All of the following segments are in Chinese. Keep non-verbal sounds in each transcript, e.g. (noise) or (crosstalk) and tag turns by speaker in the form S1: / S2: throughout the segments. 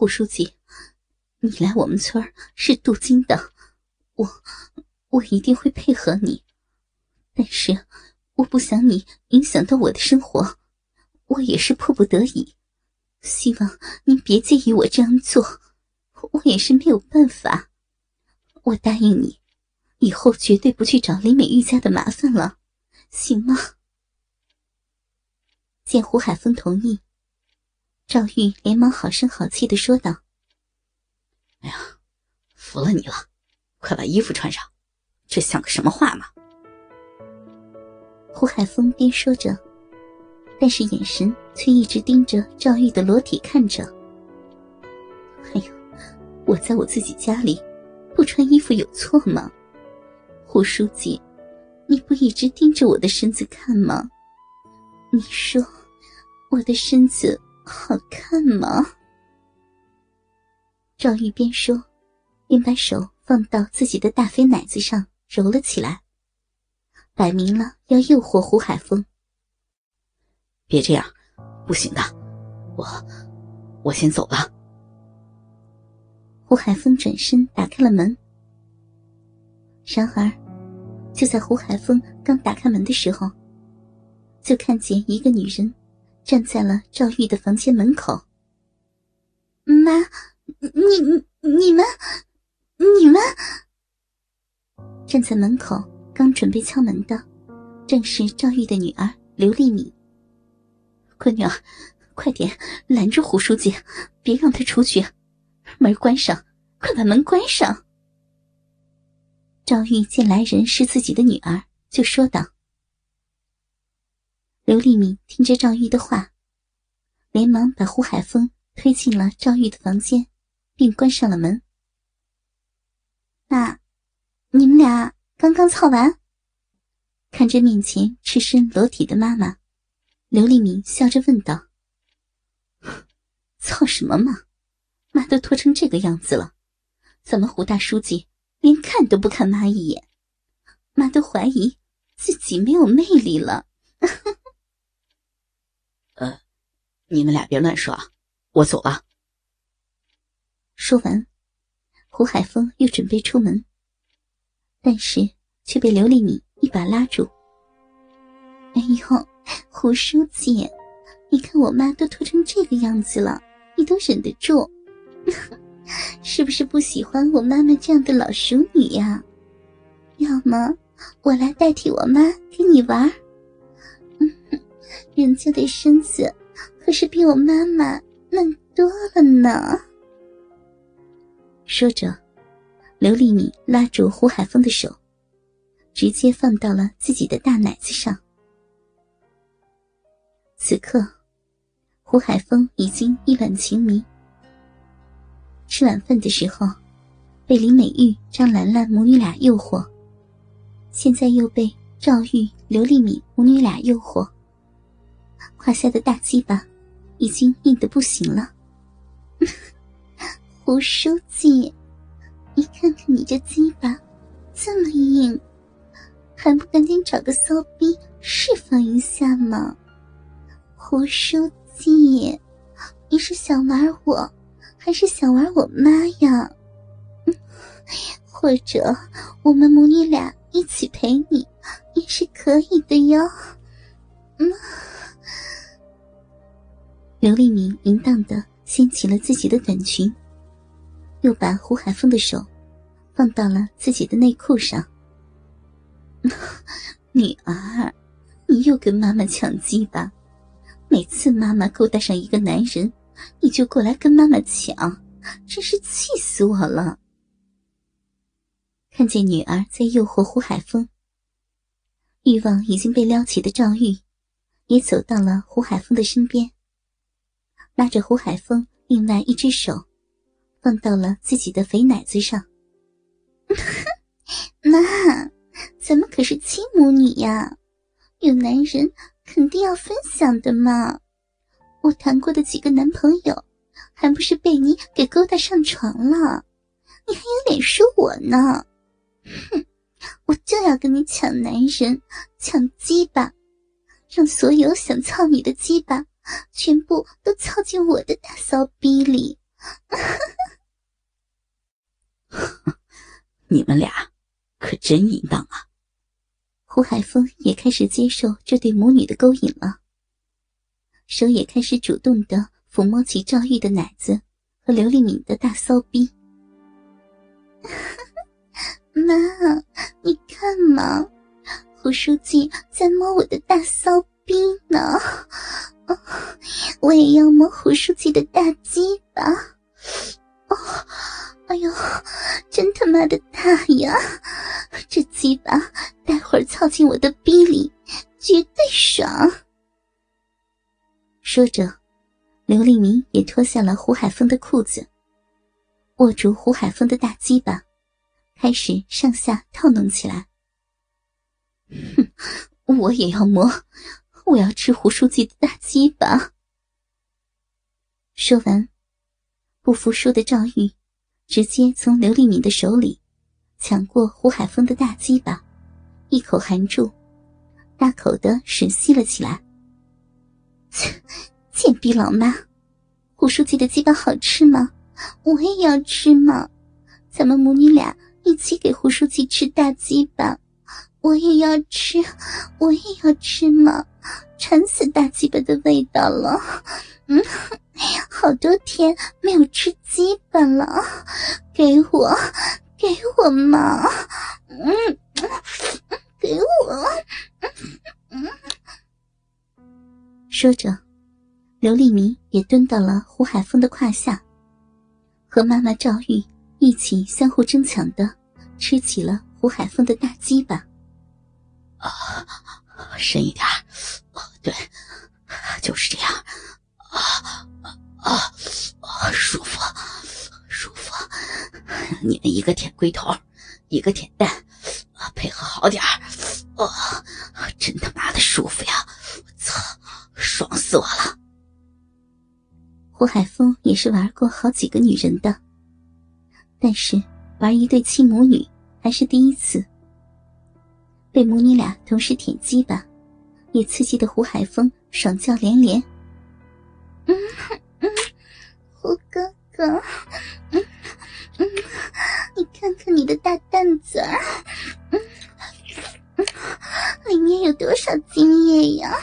S1: 胡书记，你来我们村是镀金的，我我一定会配合你，但是我不想你影响到我的生活，我也是迫不得已，希望您别介意我这样做，我也是没有办法。我答应你，以后绝对不去找李美玉家的麻烦了，行吗？见胡海峰同意。赵玉连忙好声好气的说道：“
S2: 哎呀，服了你了，快把衣服穿上，这像个什么话嘛？”
S1: 胡海峰边说着，但是眼神却一直盯着赵玉的裸体看着。“哎呦，我在我自己家里不穿衣服有错吗？胡书记，你不一直盯着我的身子看吗？你说，我的身子……”好看吗？赵玉边说，边把手放到自己的大肥奶子上揉了起来，摆明了要诱惑胡海峰。
S2: 别这样，不行的，我我先走了。
S1: 胡海峰转身打开了门，然而，就在胡海峰刚打开门的时候，就看见一个女人。站在了赵玉的房间门口。妈，你你们，你们站在门口，刚准备敲门的，正是赵玉的女儿刘丽敏。闺女，快点拦住胡书记，别让他出去，门关上，快把门关上。赵玉见来人是自己的女儿，就说道。刘丽敏听着赵玉的话，连忙把胡海峰推进了赵玉的房间，并关上了门。那，你们俩刚刚操完？看着面前赤身裸体的妈妈，刘丽敏笑着问道：“操什么嘛？妈都脱成这个样子了，怎么胡大书记连看都不看妈一眼？妈都怀疑自己没有魅力了。” (laughs)
S2: 呃，你们俩别乱说啊！我走了。
S1: 说完，胡海峰又准备出门，但是却被刘丽敏一把拉住。“哎呦，胡书记，你看我妈都脱成这个样子了，你都忍得住？(laughs) 是不是不喜欢我妈妈这样的老熟女呀？要么我来代替我妈跟你玩？”人家的身子可是比我妈妈嫩多了呢。说着，刘丽敏拉住胡海峰的手，直接放到了自己的大奶子上。此刻，胡海峰已经意乱情迷。吃晚饭的时候，被林美玉、张兰兰母女俩诱惑，现在又被赵玉、刘丽敏母女俩诱惑。胯下的大鸡巴已经硬得不行了，(laughs) 胡书记，你看看你这鸡巴这么硬，还不赶紧找个骚逼释放一下吗？胡书记，你是想玩我，还是想玩我妈呀？(laughs) 或者我们母女俩一起陪你也是可以的哟。(laughs) 嗯。刘丽敏淫荡的掀起了自己的短裙，又把胡海峰的手放到了自己的内裤上。(laughs) 女儿，你又跟妈妈抢鸡巴，每次妈妈勾搭上一个男人，你就过来跟妈妈抢，真是气死我了。看见女儿在诱惑胡海峰，欲望已经被撩起的赵玉，也走到了胡海峰的身边。拉着胡海峰另外一只手，放到了自己的肥奶子上。(laughs) 妈，咱们可是亲母女呀，有男人肯定要分享的嘛。我谈过的几个男朋友，还不是被你给勾搭上床了？你还有脸说我呢？哼，我就要跟你抢男人，抢鸡巴，让所有想操你的鸡巴。全部都操进我的大骚逼里，(laughs)
S2: 你们俩可真淫荡啊！(laughs)
S1: 胡海峰也开始接受这对母女的勾引了，手也开始主动的抚摸起赵玉的奶子和刘丽敏的大骚逼。(laughs) 妈，你看嘛，胡书记在摸我的大骚逼呢，我也要摸胡书记的大鸡巴。哦。哎呦，真他妈的大呀！这鸡巴待会儿操进我的逼里，绝对爽。说着，刘立明也脱下了胡海峰的裤子，握住胡海峰的大鸡巴，开始上下套弄起来。哼，我也要摸，我要吃胡书记的大鸡巴。说完，不服输的赵玉。直接从刘丽敏的手里抢过胡海峰的大鸡巴，一口含住，大口的吮吸了起来。(laughs) 贱逼老妈，胡书记的鸡巴好吃吗？我也要吃嘛！咱们母女俩一起给胡书记吃大鸡巴，我也要吃，我也要吃嘛！馋死大鸡巴的味道了，嗯。好多天没有吃鸡巴了，给我，给我嘛！嗯，给我。说着，刘丽明也蹲到了胡海峰的胯下，和妈妈赵玉一起相互争抢的吃起了胡海峰的大鸡巴。
S2: 啊，深一点。对，就是这样。啊。啊啊，舒服，舒服！你们一个舔龟头，一个舔蛋，配合好点儿，啊，真他妈的舒服呀！我操，爽死我了！
S1: 胡海峰也是玩过好几个女人的，但是玩一对亲母女还是第一次。被母女俩同时舔鸡巴，也刺激的胡海峰爽叫连连。嗯哼嗯。胡哥哥，嗯嗯，你看看你的大蛋子，嗯嗯，里面有多少精液呀？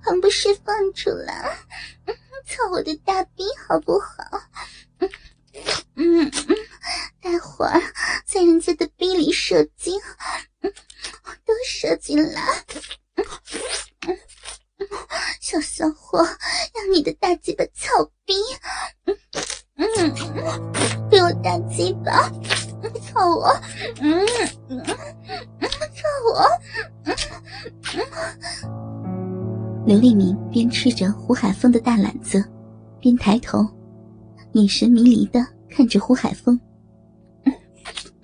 S1: 还不释放出来？嗯操我的大逼好不好？嗯嗯嗯，待会儿在人家的逼里射精，嗯，都射进来。小骚货，让你的大鸡巴操逼！嗯，给我大鸡巴，操我！嗯嗯嗯，操我！嗯。刘立明边吃着胡海峰的大篮子，边抬头，眼神迷离的看着胡海峰。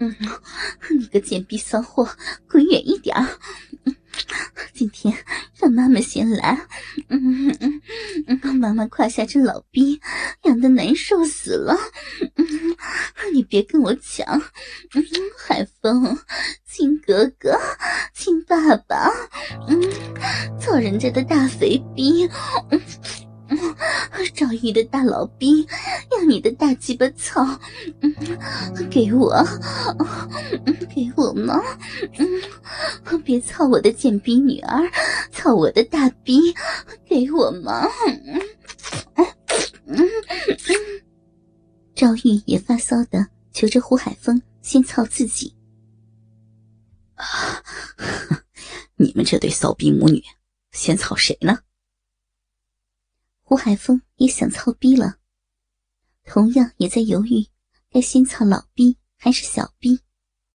S1: 嗯，你个贱逼骚货，滚远一点！今天让妈妈先来，嗯嗯嗯，妈妈胯下这老逼痒的难受死了，嗯，你别跟我抢，嗯，海风，亲哥哥，亲爸爸，嗯，操人家的大肥逼，嗯。赵玉的大老逼，要你的大鸡巴操！嗯，给我，给我吗？嗯，别操我的贱逼女儿，操我的大逼，给我吗？嗯嗯赵玉也发骚的求着胡海峰先操自己。(laughs)
S2: 你们这对骚逼母女，先操谁呢？
S1: 吴海峰也想操逼了，同样也在犹豫，该先操老逼还是小逼。